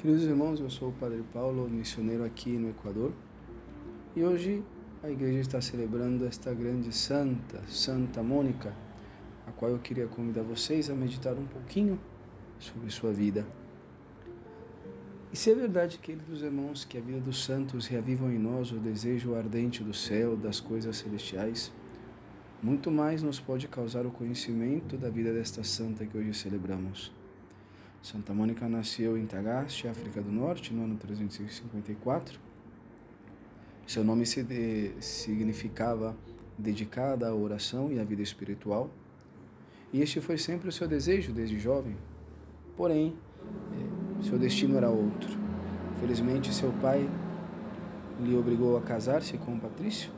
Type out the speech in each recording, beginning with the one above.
Queridos irmãos, eu sou o Padre Paulo, missioneiro aqui no Equador, e hoje a igreja está celebrando esta grande santa, Santa Mônica, a qual eu queria convidar vocês a meditar um pouquinho sobre sua vida. E se é verdade, queridos irmãos, que a vida dos santos reavivam em nós o desejo ardente do céu, das coisas celestiais, muito mais nos pode causar o conhecimento da vida desta santa que hoje celebramos. Santa Mônica nasceu em Tagaste, África do Norte, no ano 354. Seu nome se de, significava dedicada à oração e à vida espiritual. E este foi sempre o seu desejo desde jovem. Porém, eh, seu destino era outro. Felizmente, seu pai lhe obrigou a casar-se com Patrício,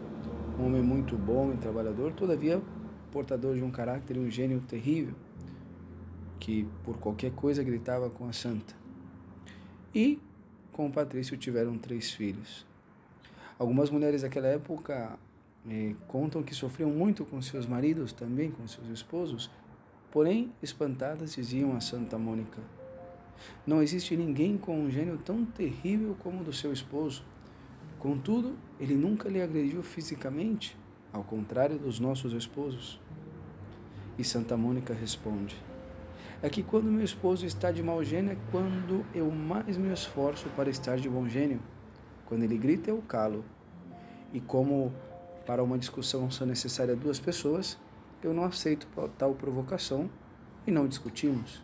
um homem muito bom e trabalhador, todavia portador de um caráter e um gênio terrível que por qualquer coisa gritava com a santa. E com Patrício tiveram três filhos. Algumas mulheres daquela época eh, contam que sofriam muito com seus maridos, também com seus esposos, porém, espantadas, diziam a Santa Mônica: Não existe ninguém com um gênio tão terrível como o do seu esposo. Contudo, ele nunca lhe agrediu fisicamente, ao contrário dos nossos esposos. E Santa Mônica responde: é que quando meu esposo está de mau gênio é quando eu mais me esforço para estar de bom gênio. Quando ele grita, eu calo. E como para uma discussão são necessárias duas pessoas, eu não aceito tal provocação e não discutimos.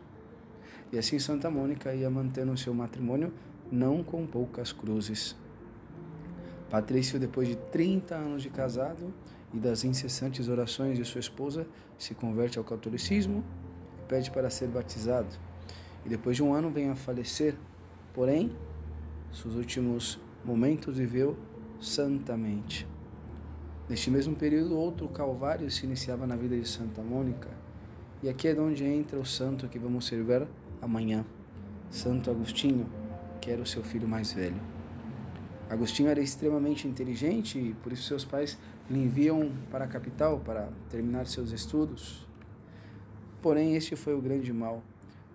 E assim Santa Mônica ia mantendo seu matrimônio não com poucas cruzes. Patrício, depois de 30 anos de casado e das incessantes orações de sua esposa, se converte ao catolicismo pede para ser batizado e depois de um ano vem a falecer. Porém, seus últimos momentos viveu santamente. Neste mesmo período, outro calvário se iniciava na vida de Santa Mônica. E aqui é onde entra o santo que vamos servir amanhã, Santo Agostinho, que era o seu filho mais velho. Agostinho era extremamente inteligente e por isso seus pais lhe enviam para a capital para terminar seus estudos. Porém, este foi o grande mal.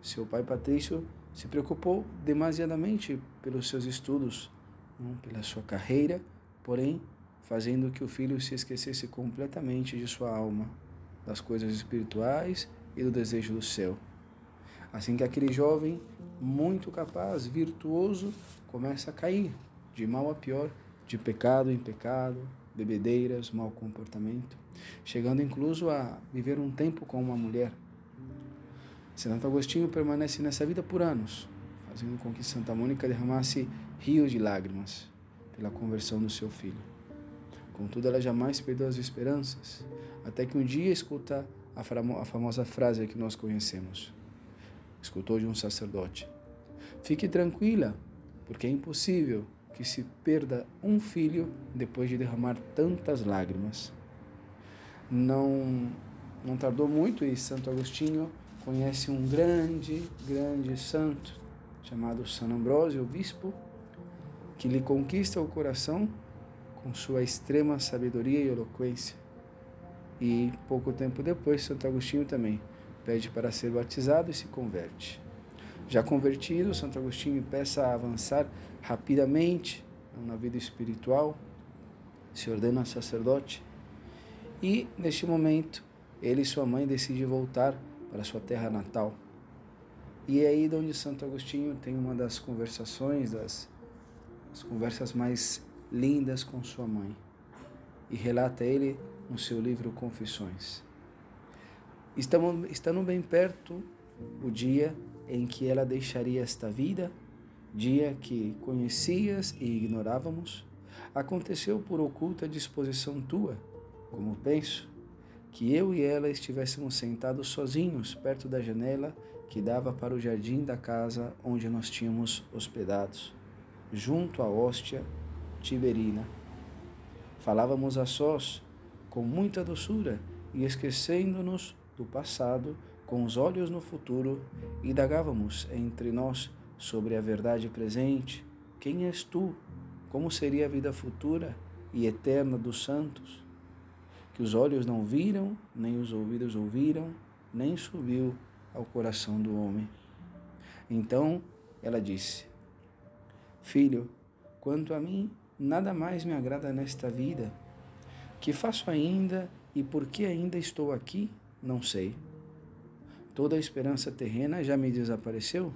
Seu pai Patrício se preocupou demasiadamente pelos seus estudos, não pela sua carreira, porém, fazendo que o filho se esquecesse completamente de sua alma, das coisas espirituais e do desejo do céu. Assim que aquele jovem, muito capaz, virtuoso, começa a cair de mal a pior, de pecado em pecado, bebedeiras, mau comportamento, chegando incluso a viver um tempo com uma mulher Santo Agostinho permanece nessa vida por anos, fazendo com que Santa Mônica derramasse rios de lágrimas pela conversão do seu filho. Contudo, ela jamais perdeu as esperanças, até que um dia escuta a famosa frase que nós conhecemos. Escutou de um sacerdote: Fique tranquila, porque é impossível que se perda um filho depois de derramar tantas lágrimas. Não, não tardou muito e Santo Agostinho conhece um grande, grande santo chamado São Ambrósio, o bispo, que lhe conquista o coração com sua extrema sabedoria e eloquência. E pouco tempo depois, Santo Agostinho também pede para ser batizado e se converte. Já convertido, Santo Agostinho peça a avançar rapidamente na vida espiritual, se ordena sacerdote e, neste momento, ele e sua mãe decidem voltar para sua terra natal. E é aí onde Santo Agostinho tem uma das conversações, das, das conversas mais lindas com sua mãe. E relata ele no seu livro Confissões. Estamos, estando bem perto o dia em que ela deixaria esta vida, dia que conhecias e ignorávamos, aconteceu por oculta disposição tua, como penso, que eu e ela estivéssemos sentados sozinhos perto da janela que dava para o jardim da casa onde nós tínhamos hospedados, junto à hóstia tiberina. Falávamos a sós com muita doçura e esquecendo-nos do passado, com os olhos no futuro, indagávamos entre nós sobre a verdade presente. Quem és tu? Como seria a vida futura e eterna dos santos? Que os olhos não viram, nem os ouvidos ouviram, nem subiu ao coração do homem. Então ela disse: Filho, quanto a mim, nada mais me agrada nesta vida. Que faço ainda e por que ainda estou aqui, não sei. Toda a esperança terrena já me desapareceu.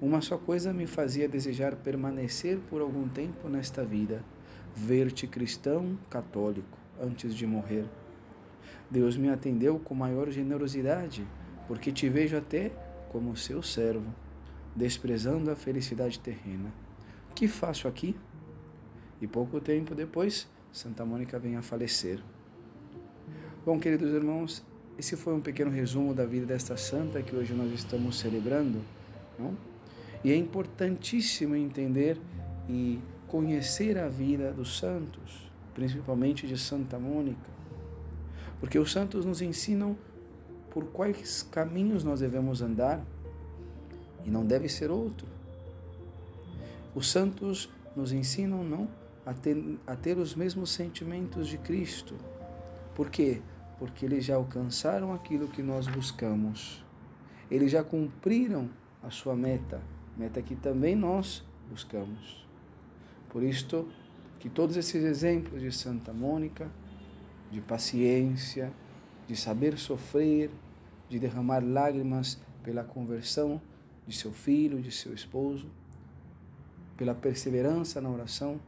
Uma só coisa me fazia desejar permanecer por algum tempo nesta vida: ver-te cristão católico antes de morrer. Deus me atendeu com maior generosidade, porque te vejo até como seu servo, desprezando a felicidade terrena. Que faço aqui? E pouco tempo depois, Santa Mônica vem a falecer. Bom, queridos irmãos, esse foi um pequeno resumo da vida desta santa que hoje nós estamos celebrando, não? E é importantíssimo entender e conhecer a vida dos santos, principalmente de Santa Mônica, porque os santos nos ensinam por quais caminhos nós devemos andar e não deve ser outro. Os santos nos ensinam não a ter, a ter os mesmos sentimentos de Cristo. Por quê? Porque eles já alcançaram aquilo que nós buscamos. Eles já cumpriram a sua meta, meta que também nós buscamos. Por isto, que todos esses exemplos de Santa Mônica, de paciência, de saber sofrer, de derramar lágrimas pela conversão de seu filho, de seu esposo, pela perseverança na oração,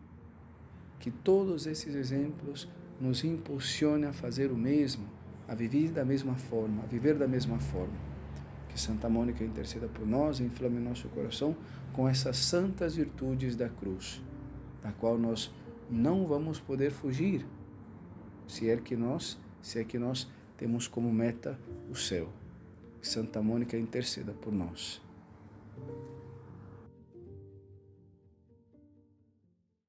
que todos esses exemplos nos impulsionem a fazer o mesmo, a viver da mesma forma, a viver da mesma forma. Que Santa Mônica interceda por nós inflame nosso coração com essas santas virtudes da cruz, da qual nós não vamos poder fugir, se é que nós, se é que nós temos como meta o céu. Santa Mônica interceda por nós.